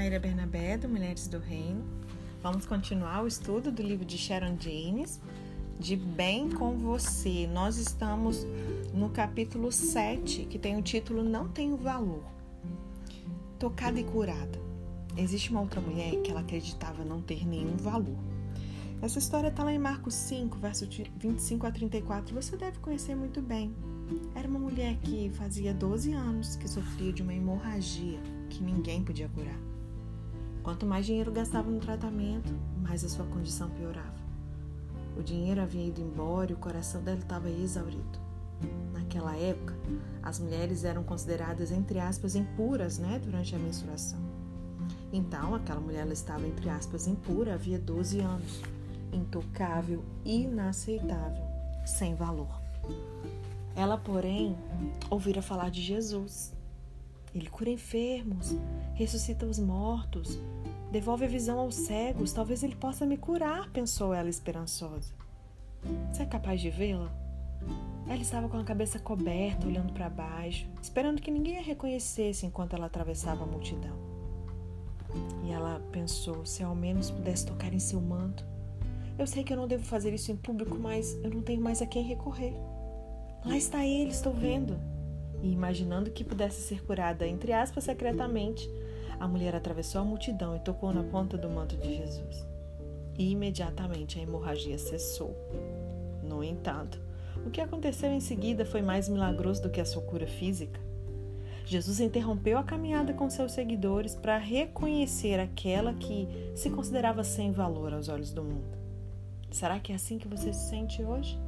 Maíra Bernabé, do Mulheres do Reino. Vamos continuar o estudo do livro de Sharon James, De Bem com Você. Nós estamos no capítulo 7, que tem o título Não Tenho Valor. Tocada e curada. Existe uma outra mulher que ela acreditava não ter nenhum valor. Essa história está lá em Marcos 5, verso 25 a 34. Você deve conhecer muito bem. Era uma mulher que fazia 12 anos que sofria de uma hemorragia que ninguém podia curar. Quanto mais dinheiro gastava no tratamento, mais a sua condição piorava. O dinheiro havia ido embora e o coração dela estava exaurido. Naquela época, as mulheres eram consideradas, entre aspas, impuras né, durante a menstruação. Então, aquela mulher estava, entre aspas, impura havia 12 anos, intocável, inaceitável, sem valor. Ela, porém, ouvira falar de Jesus ele cura enfermos, ressuscita os mortos, devolve a visão aos cegos. Talvez ele possa me curar, pensou ela esperançosa. Você é capaz de vê-la? Ela estava com a cabeça coberta, olhando para baixo, esperando que ninguém a reconhecesse enquanto ela atravessava a multidão. E ela pensou: se ao menos pudesse tocar em seu manto. Eu sei que eu não devo fazer isso em público, mas eu não tenho mais a quem recorrer. Lá está ele, estou vendo e, imaginando que pudesse ser curada, entre aspas, secretamente, a mulher atravessou a multidão e tocou na ponta do manto de Jesus. E imediatamente a hemorragia cessou. No entanto, o que aconteceu em seguida foi mais milagroso do que a sua cura física. Jesus interrompeu a caminhada com seus seguidores para reconhecer aquela que se considerava sem valor aos olhos do mundo. Será que é assim que você se sente hoje?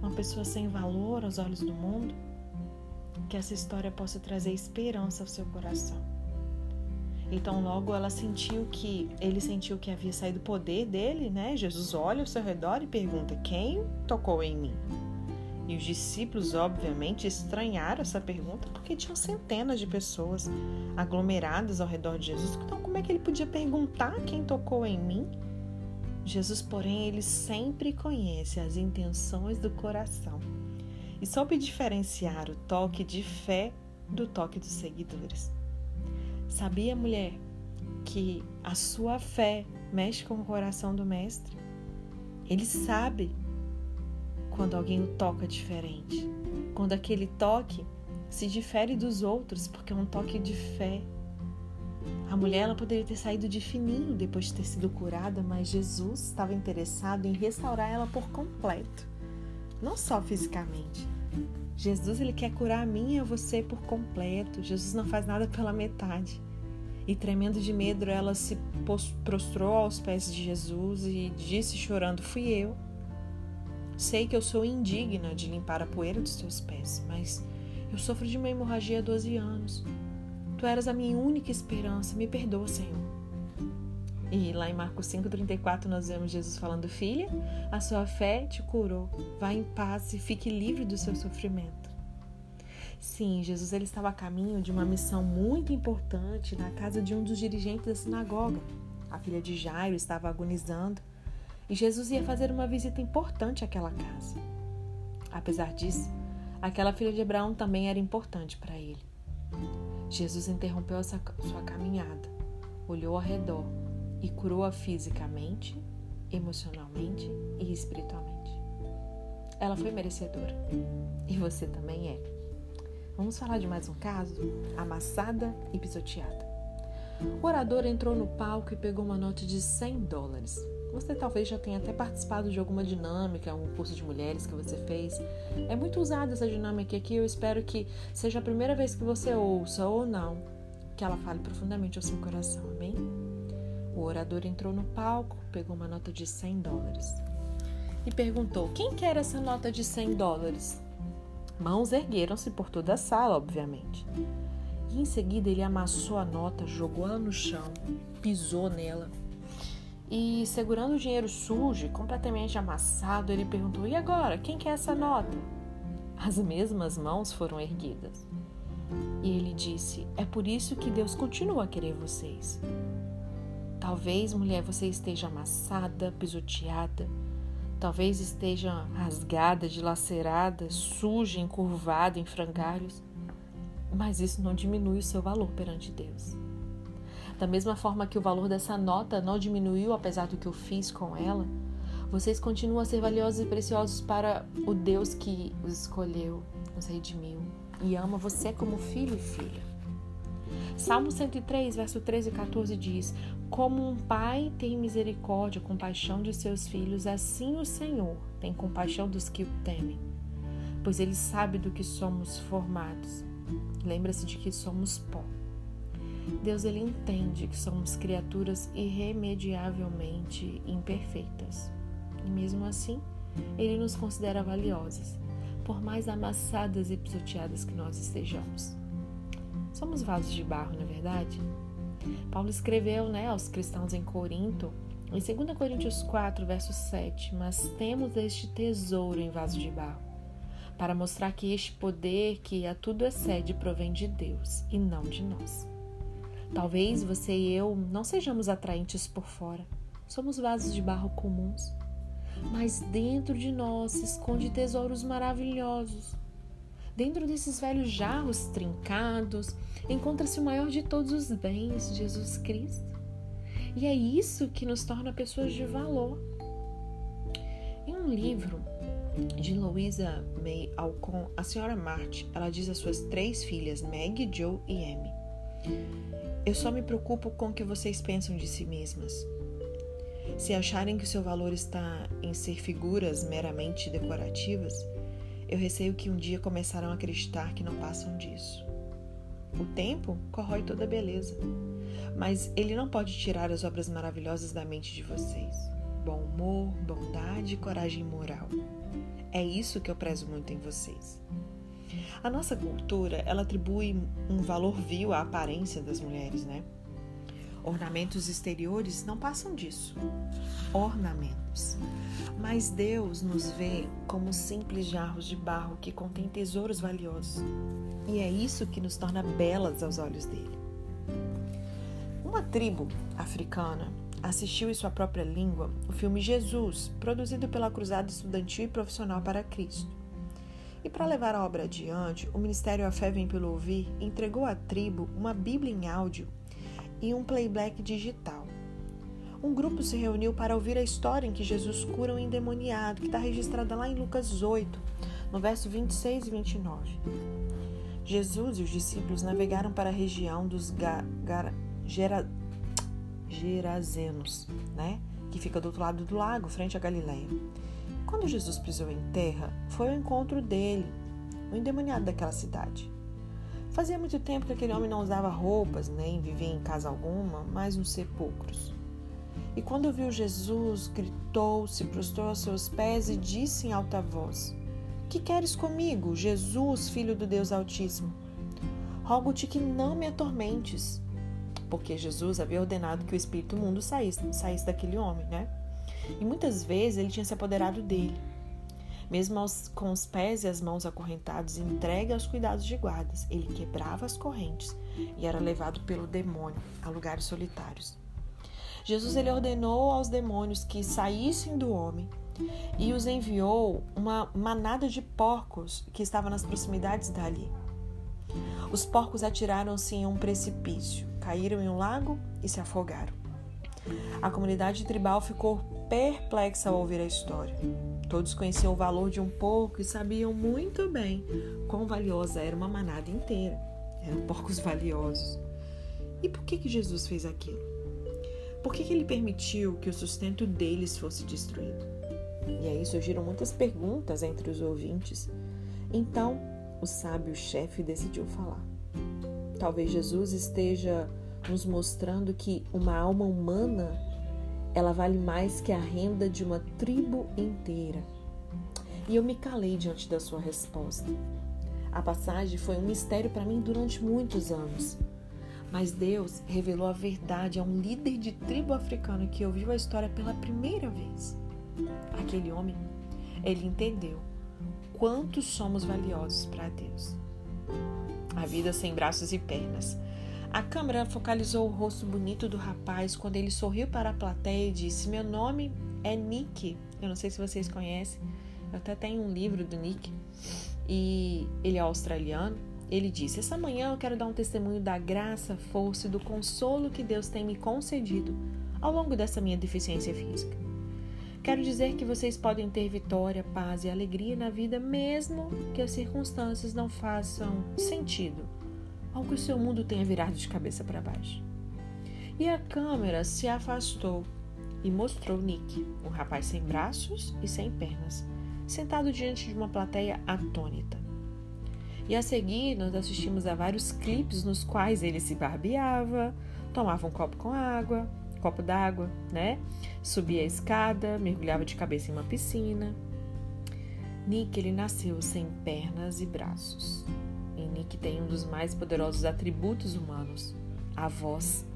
Uma pessoa sem valor aos olhos do mundo? que essa história possa trazer esperança ao seu coração. Então, logo ela sentiu que ele sentiu que havia saído o poder dele, né? Jesus olha ao seu redor e pergunta: Quem tocou em mim? E os discípulos, obviamente, estranharam essa pergunta porque tinham centenas de pessoas aglomeradas ao redor de Jesus. Então, como é que ele podia perguntar quem tocou em mim? Jesus, porém, ele sempre conhece as intenções do coração e soube diferenciar o toque de fé do toque dos seguidores. Sabia, mulher, que a sua fé mexe com o coração do Mestre? Ele sabe quando alguém o toca diferente, quando aquele toque se difere dos outros, porque é um toque de fé. A mulher ela poderia ter saído de fininho depois de ter sido curada, mas Jesus estava interessado em restaurar ela por completo, não só fisicamente, Jesus ele quer curar a mim e a você por completo. Jesus não faz nada pela metade. E tremendo de medo, ela se prostrou aos pés de Jesus e disse chorando: Fui eu. Sei que eu sou indigna de limpar a poeira dos teus pés, mas eu sofro de uma hemorragia há 12 anos. Tu eras a minha única esperança. Me perdoa, Senhor. E lá em Marcos 5,34 nós vemos Jesus falando: Filha, a sua fé te curou. Vá em paz e fique livre do seu sofrimento. Sim, Jesus ele estava a caminho de uma missão muito importante na casa de um dos dirigentes da sinagoga. A filha de Jairo estava agonizando e Jesus ia fazer uma visita importante àquela casa. Apesar disso, aquela filha de Abraão também era importante para ele. Jesus interrompeu sua caminhada, olhou ao redor e curou-a fisicamente, emocionalmente e espiritualmente. Ela foi merecedora e você também é. Vamos falar de mais um caso? Amassada e pisoteada. O orador entrou no palco e pegou uma nota de 100 dólares. Você talvez já tenha até participado de alguma dinâmica, um curso de mulheres que você fez. É muito usada essa dinâmica aqui. Eu espero que seja a primeira vez que você ouça ou não, que ela fale profundamente ao seu coração. Amém? O orador entrou no palco, pegou uma nota de 100 dólares e perguntou: Quem quer essa nota de 100 dólares? Mãos ergueram-se por toda a sala, obviamente. E em seguida ele amassou a nota, jogou ela no chão, pisou nela. E segurando o dinheiro sujo, completamente amassado, ele perguntou: E agora? Quem quer essa nota? As mesmas mãos foram erguidas. E ele disse: É por isso que Deus continua a querer vocês. Talvez, mulher, você esteja amassada, pisoteada. Talvez esteja rasgada, dilacerada, suja, encurvada em frangalhos. Mas isso não diminui o seu valor perante Deus. Da mesma forma que o valor dessa nota não diminuiu apesar do que eu fiz com ela, vocês continuam a ser valiosos e preciosos para o Deus que os escolheu, os redimiu e ama você como filho e filha. Salmo 103, verso 13 e 14 diz: Como um pai tem misericórdia, compaixão de seus filhos, assim o Senhor tem compaixão dos que o temem, pois ele sabe do que somos formados. Lembra-se de que somos pó. Deus ele entende que somos criaturas irremediavelmente imperfeitas. E mesmo assim, ele nos considera valiosas, por mais amassadas e pisoteadas que nós estejamos. Somos vasos de barro, não é verdade? Paulo escreveu né, aos cristãos em Corinto, em 2 Coríntios 4, verso 7, mas temos este tesouro em vaso de barro, para mostrar que este poder que a tudo excede provém de Deus e não de nós. Talvez você e eu não sejamos atraentes por fora, somos vasos de barro comuns, mas dentro de nós se esconde tesouros maravilhosos Dentro desses velhos jarros trincados, encontra-se o maior de todos os bens, Jesus Cristo. E é isso que nos torna pessoas de valor. Em um livro de Louisa May Alcon, a senhora Marty, ela diz às suas três filhas, Meg, Joe e Amy: Eu só me preocupo com o que vocês pensam de si mesmas. Se acharem que o seu valor está em ser figuras meramente decorativas, eu receio que um dia começarão a acreditar que não passam disso. O tempo corrói toda a beleza, mas ele não pode tirar as obras maravilhosas da mente de vocês. Bom humor, bondade e coragem moral. É isso que eu prezo muito em vocês. A nossa cultura, ela atribui um valor vil à aparência das mulheres, né? Ornamentos exteriores não passam disso. Ornamentos. Mas Deus nos vê como simples jarros de barro que contêm tesouros valiosos. E é isso que nos torna belas aos olhos dele. Uma tribo africana assistiu em sua própria língua o filme Jesus, produzido pela Cruzada Estudantil e Profissional para Cristo. E para levar a obra adiante, o Ministério A Fé Vem Pelo Ouvir entregou à tribo uma Bíblia em áudio e um playback digital. Um grupo se reuniu para ouvir a história em que Jesus cura um endemoniado, que está registrada lá em Lucas 8, no verso 26 e 29. Jesus e os discípulos navegaram para a região dos Ga Gera Gerazenos, né? que fica do outro lado do lago, frente a Galiléia. Quando Jesus pisou em terra, foi ao encontro dele, o endemoniado daquela cidade. Fazia muito tempo que aquele homem não usava roupas, nem vivia em casa alguma, mas nos sepulcros. E quando viu Jesus, gritou, se prostrou aos seus pés e disse em alta voz: Que queres comigo, Jesus, filho do Deus Altíssimo? Rogo-te que não me atormentes. Porque Jesus havia ordenado que o espírito mundo saísse, saísse daquele homem, né? E muitas vezes ele tinha se apoderado dele mesmo aos, com os pés e as mãos acorrentados, entregue aos cuidados de guardas, ele quebrava as correntes e era levado pelo demônio a lugares solitários. Jesus ele ordenou aos demônios que saíssem do homem e os enviou uma manada de porcos que estava nas proximidades dali. Os porcos atiraram-se em um precipício, caíram em um lago e se afogaram. A comunidade tribal ficou perplexa ao ouvir a história. Todos conheciam o valor de um porco e sabiam muito bem quão valiosa era uma manada inteira. Eram porcos valiosos. E por que, que Jesus fez aquilo? Por que, que ele permitiu que o sustento deles fosse destruído? E aí surgiram muitas perguntas entre os ouvintes. Então, o sábio chefe decidiu falar. Talvez Jesus esteja nos mostrando que uma alma humana ela vale mais que a renda de uma tribo inteira. E eu me calei diante da sua resposta. A passagem foi um mistério para mim durante muitos anos. Mas Deus revelou a verdade a um líder de tribo africana que ouviu a história pela primeira vez. Aquele homem, ele entendeu quanto somos valiosos para Deus. A vida sem braços e pernas, a câmera focalizou o rosto bonito do rapaz quando ele sorriu para a plateia e disse: Meu nome é Nick. Eu não sei se vocês conhecem. Eu até tenho um livro do Nick. E ele é australiano. ele disse: Essa manhã eu quero dar um testemunho da graça, força e do consolo que Deus tem me concedido ao longo dessa minha deficiência física. Quero dizer que vocês podem ter vitória, paz e alegria na vida, mesmo que as circunstâncias não façam sentido, ou que o seu mundo tenha virado de cabeça para baixo. E a câmera se afastou e mostrou Nick, um rapaz sem braços e sem pernas, sentado diante de uma plateia atônita. E a seguir, nós assistimos a vários clipes nos quais ele se barbeava, tomava um copo com água, copo d'água, né? Subia a escada, mergulhava de cabeça em uma piscina. Nick, ele nasceu sem pernas e braços. E Nick tem um dos mais poderosos atributos humanos, a voz.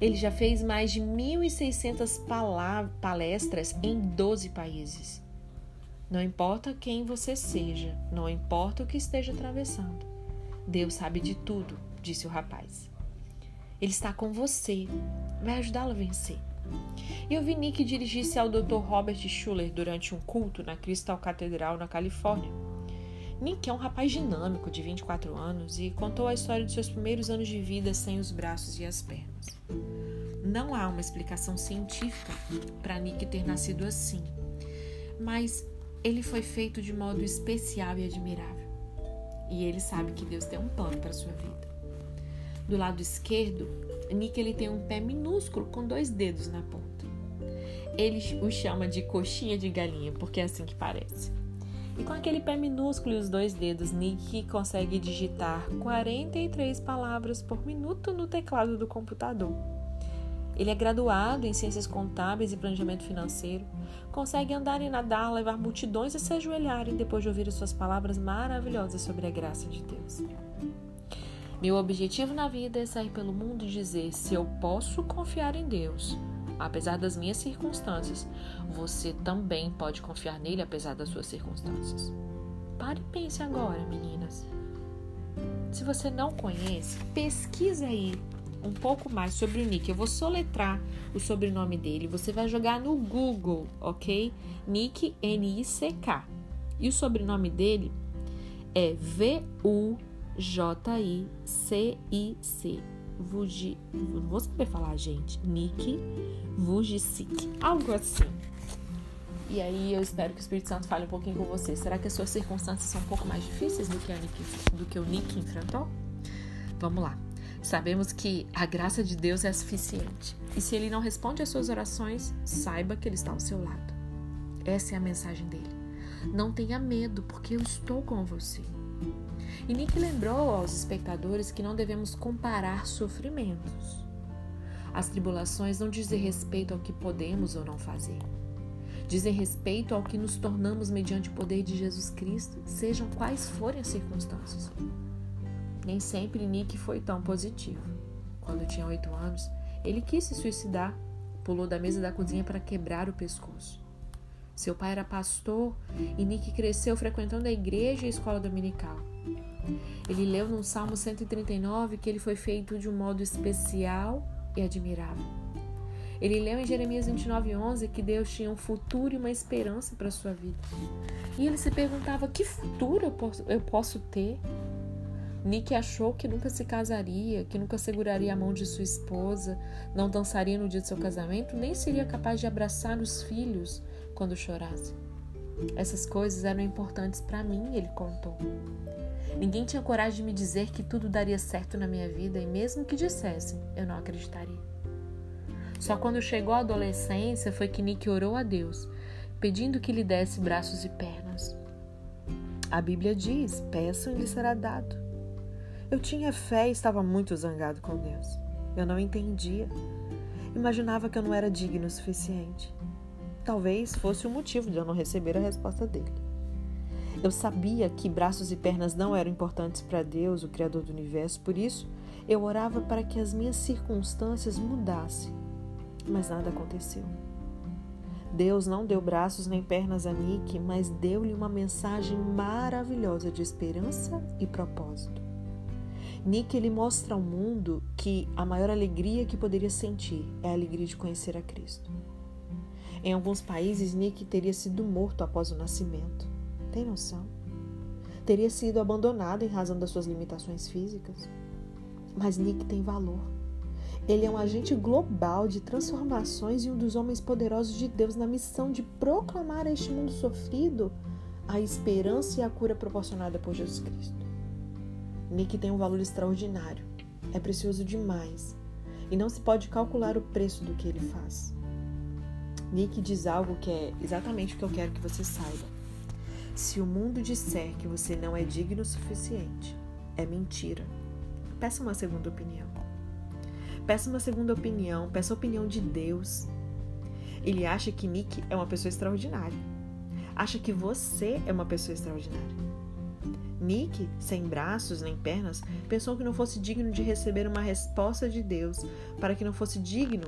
Ele já fez mais de 1.600 palestras em 12 países. Não importa quem você seja, não importa o que esteja atravessando. Deus sabe de tudo, disse o rapaz. Ele está com você, vai ajudá-lo a vencer. Eu vi Nick dirigir-se ao Dr. Robert Schuller durante um culto na Crystal Catedral, na Califórnia. Nick é um rapaz dinâmico de 24 anos e contou a história de seus primeiros anos de vida sem os braços e as pernas. Não há uma explicação científica para Nick ter nascido assim, mas ele foi feito de modo especial e admirável. E ele sabe que Deus tem um plano para sua vida. Do lado esquerdo, Nick ele tem um pé minúsculo com dois dedos na ponta. Ele o chama de coxinha de galinha, porque é assim que parece. E com aquele pé minúsculo e os dois dedos, Nick consegue digitar 43 palavras por minuto no teclado do computador. Ele é graduado em Ciências Contábeis e Planejamento Financeiro, consegue andar e nadar, levar multidões a se ajoelharem depois de ouvir as suas palavras maravilhosas sobre a graça de Deus. Meu objetivo na vida é sair pelo mundo e dizer: se eu posso confiar em Deus, apesar das minhas circunstâncias, você também pode confiar nele apesar das suas circunstâncias. Pare e pense agora, meninas. Se você não conhece, pesquisa aí um pouco mais sobre o Nick. Eu vou soletrar o sobrenome dele. Você vai jogar no Google, ok? Nick N-I-C-K. E o sobrenome dele é V-U J-I-C-I-C. Vuji, não vou saber falar, gente. Nick Vujicic. Algo assim. E aí eu espero que o Espírito Santo fale um pouquinho com você. Será que as suas circunstâncias são um pouco mais difíceis do que, Nick, do que o Nick enfrentou? Vamos lá. Sabemos que a graça de Deus é suficiente. E se ele não responde às suas orações, saiba que ele está ao seu lado. Essa é a mensagem dele. Não tenha medo, porque eu estou com você. E Nick lembrou aos espectadores que não devemos comparar sofrimentos. As tribulações não dizem respeito ao que podemos ou não fazer. Dizem respeito ao que nos tornamos mediante o poder de Jesus Cristo, sejam quais forem as circunstâncias. Nem sempre Nick foi tão positivo. Quando tinha oito anos, ele quis se suicidar, pulou da mesa da cozinha para quebrar o pescoço. Seu pai era pastor e Nick cresceu frequentando a igreja e a escola dominical. Ele leu no Salmo 139 que ele foi feito de um modo especial e admirável. Ele leu em Jeremias 29:11 que Deus tinha um futuro e uma esperança para sua vida. E ele se perguntava: que futuro eu posso, eu posso ter? Nick achou que nunca se casaria, que nunca seguraria a mão de sua esposa, não dançaria no dia de seu casamento, nem seria capaz de abraçar os filhos quando chorasse. Essas coisas eram importantes para mim, ele contou. Ninguém tinha coragem de me dizer que tudo daria certo na minha vida e, mesmo que dissessem, eu não acreditaria. Só quando chegou a adolescência foi que Nick orou a Deus, pedindo que lhe desse braços e pernas. A Bíblia diz: peçam e lhe será dado. Eu tinha fé e estava muito zangado com Deus. Eu não entendia. Imaginava que eu não era digno o suficiente. Talvez fosse o motivo de eu não receber a resposta dele. Eu sabia que braços e pernas não eram importantes para Deus, o Criador do universo, por isso eu orava para que as minhas circunstâncias mudassem. Mas nada aconteceu. Deus não deu braços nem pernas a Nick, mas deu-lhe uma mensagem maravilhosa de esperança e propósito. Nick ele mostra ao mundo que a maior alegria que poderia sentir é a alegria de conhecer a Cristo. Em alguns países, Nick teria sido morto após o nascimento. Tem noção? teria sido abandonado em razão das suas limitações físicas. Mas Nick tem valor. Ele é um agente global de transformações e um dos homens poderosos de Deus na missão de proclamar a este mundo sofrido a esperança e a cura proporcionada por Jesus Cristo. Nick tem um valor extraordinário, é precioso demais e não se pode calcular o preço do que ele faz. Nick diz algo que é exatamente o que eu quero que você saiba. Se o mundo disser que você não é digno o suficiente, é mentira. Peça uma segunda opinião. Peça uma segunda opinião, peça a opinião de Deus. Ele acha que Nick é uma pessoa extraordinária. Acha que você é uma pessoa extraordinária. Nick, sem braços nem pernas, pensou que não fosse digno de receber uma resposta de Deus, para que não fosse digno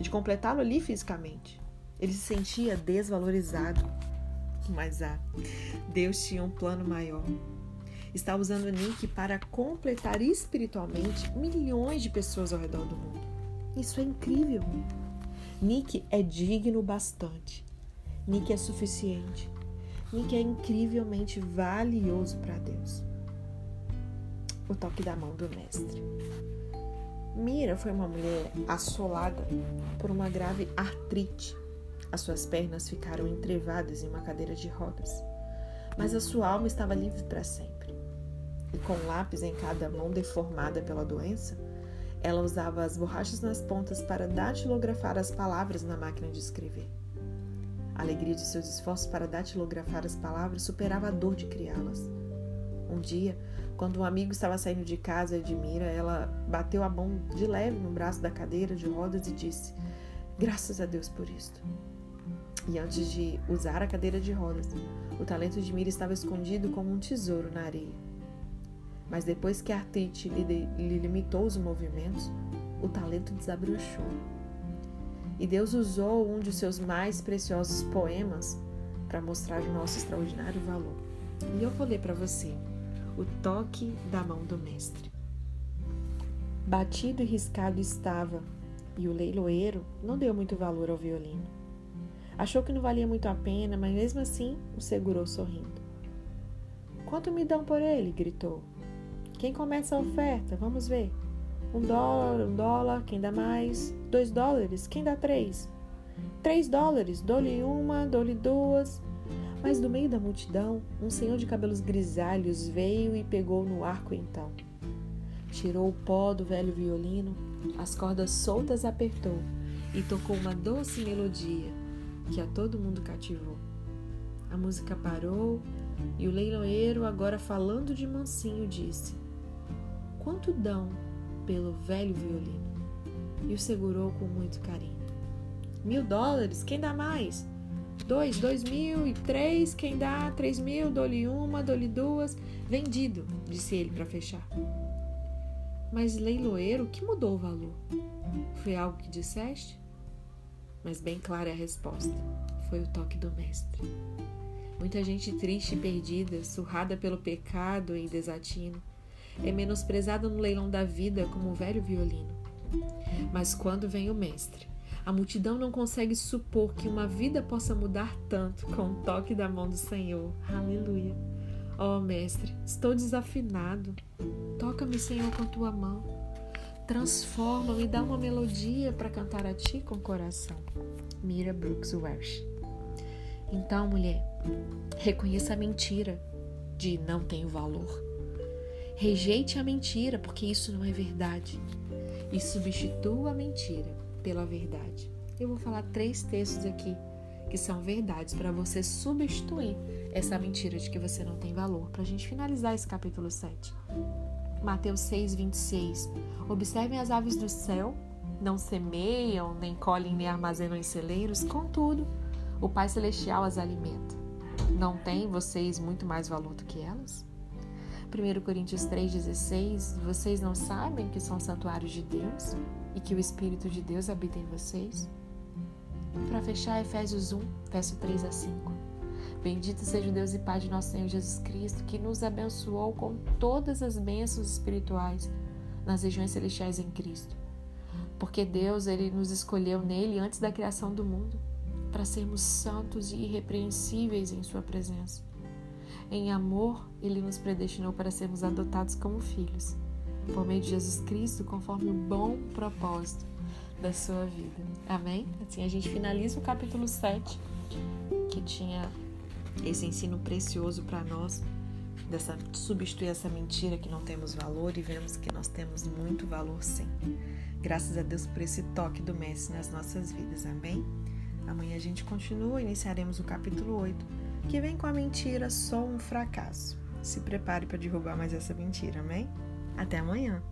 de completá-lo ali fisicamente. Ele se sentia desvalorizado. Mas ah, Deus tinha um plano maior. Está usando Nick para completar espiritualmente milhões de pessoas ao redor do mundo. Isso é incrível. Nick é digno bastante. Nick é suficiente que é incrivelmente valioso para Deus. O toque da mão do Mestre. Mira foi uma mulher assolada por uma grave artrite. As suas pernas ficaram entrevadas em uma cadeira de rodas, mas a sua alma estava livre para sempre. E com um lápis em cada mão deformada pela doença, ela usava as borrachas nas pontas para datilografar as palavras na máquina de escrever. A alegria de seus esforços para datilografar as palavras superava a dor de criá-las. Um dia, quando um amigo estava saindo de casa de Mira, ela bateu a mão de leve no braço da cadeira de rodas e disse: Graças a Deus por isto. E antes de usar a cadeira de rodas, o talento de Mira estava escondido como um tesouro na areia. Mas depois que a artrite lhe, lhe limitou os movimentos, o talento desabrochou. E Deus usou um de seus mais preciosos poemas para mostrar o nosso extraordinário valor. E eu vou ler para você o toque da mão do mestre. Batido e riscado estava, e o leiloeiro não deu muito valor ao violino. Achou que não valia muito a pena, mas mesmo assim o segurou sorrindo. Quanto me dão por ele? gritou. Quem começa a oferta? Vamos ver. Um dólar, um dólar, quem dá mais? Dois dólares, quem dá três? Três dólares, dou-lhe uma, dou-lhe duas. Mas do meio da multidão, um senhor de cabelos grisalhos veio e pegou no arco então. Tirou o pó do velho violino, as cordas soltas apertou e tocou uma doce melodia que a todo mundo cativou. A música parou e o leiloeiro, agora falando de mansinho, disse: Quanto dão pelo velho violino e o segurou com muito carinho. Mil dólares, quem dá mais? Dois, dois mil e três, quem dá? Três mil, dou-lhe uma, dou-lhe duas. Vendido, disse ele para fechar. Mas leiloeiro, que mudou o valor? Foi algo que disseste? Mas bem clara é a resposta. Foi o toque do mestre. Muita gente triste e perdida, surrada pelo pecado e desatino, é menosprezada no leilão da vida como um velho violino. Mas quando vem o mestre, a multidão não consegue supor que uma vida possa mudar tanto com o toque da mão do Senhor. Aleluia. Ó oh, mestre, estou desafinado. Toca-me, Senhor, com tua mão. Transforma-me, dá uma melodia para cantar a ti com coração. Mira Brooks Welsh. Então, mulher, reconheça a mentira de não tenho valor Rejeite a mentira, porque isso não é verdade. E substitua a mentira pela verdade. Eu vou falar três textos aqui que são verdades para você substituir essa mentira de que você não tem valor. Para a gente finalizar esse capítulo 7. Mateus 6, 26. Observem as aves do céu, não semeiam, nem colhem, nem armazenam em celeiros, contudo, o Pai Celestial as alimenta. Não tem vocês muito mais valor do que elas? 1 Coríntios 3,16, vocês não sabem que são santuários de Deus e que o Espírito de Deus habita em vocês? Para fechar, Efésios 1, verso 3 a 5. Bendito seja o Deus e Pai de nosso Senhor Jesus Cristo, que nos abençoou com todas as bênçãos espirituais nas regiões celestiais em Cristo. Porque Deus, ele nos escolheu nele antes da criação do mundo, para sermos santos e irrepreensíveis em sua presença. Em amor, ele nos predestinou para sermos adotados como filhos, por meio de Jesus Cristo, conforme o bom propósito da sua vida. Amém? Assim a gente finaliza o capítulo 7, que tinha esse ensino precioso para nós, dessa substituir essa mentira que não temos valor e vemos que nós temos muito valor sim. Graças a Deus por esse toque do Mestre nas nossas vidas. Amém? Amanhã a gente continua, iniciaremos o capítulo 8 que vem com a mentira só um fracasso. Se prepare para derrubar mais essa mentira, amém? Até amanhã!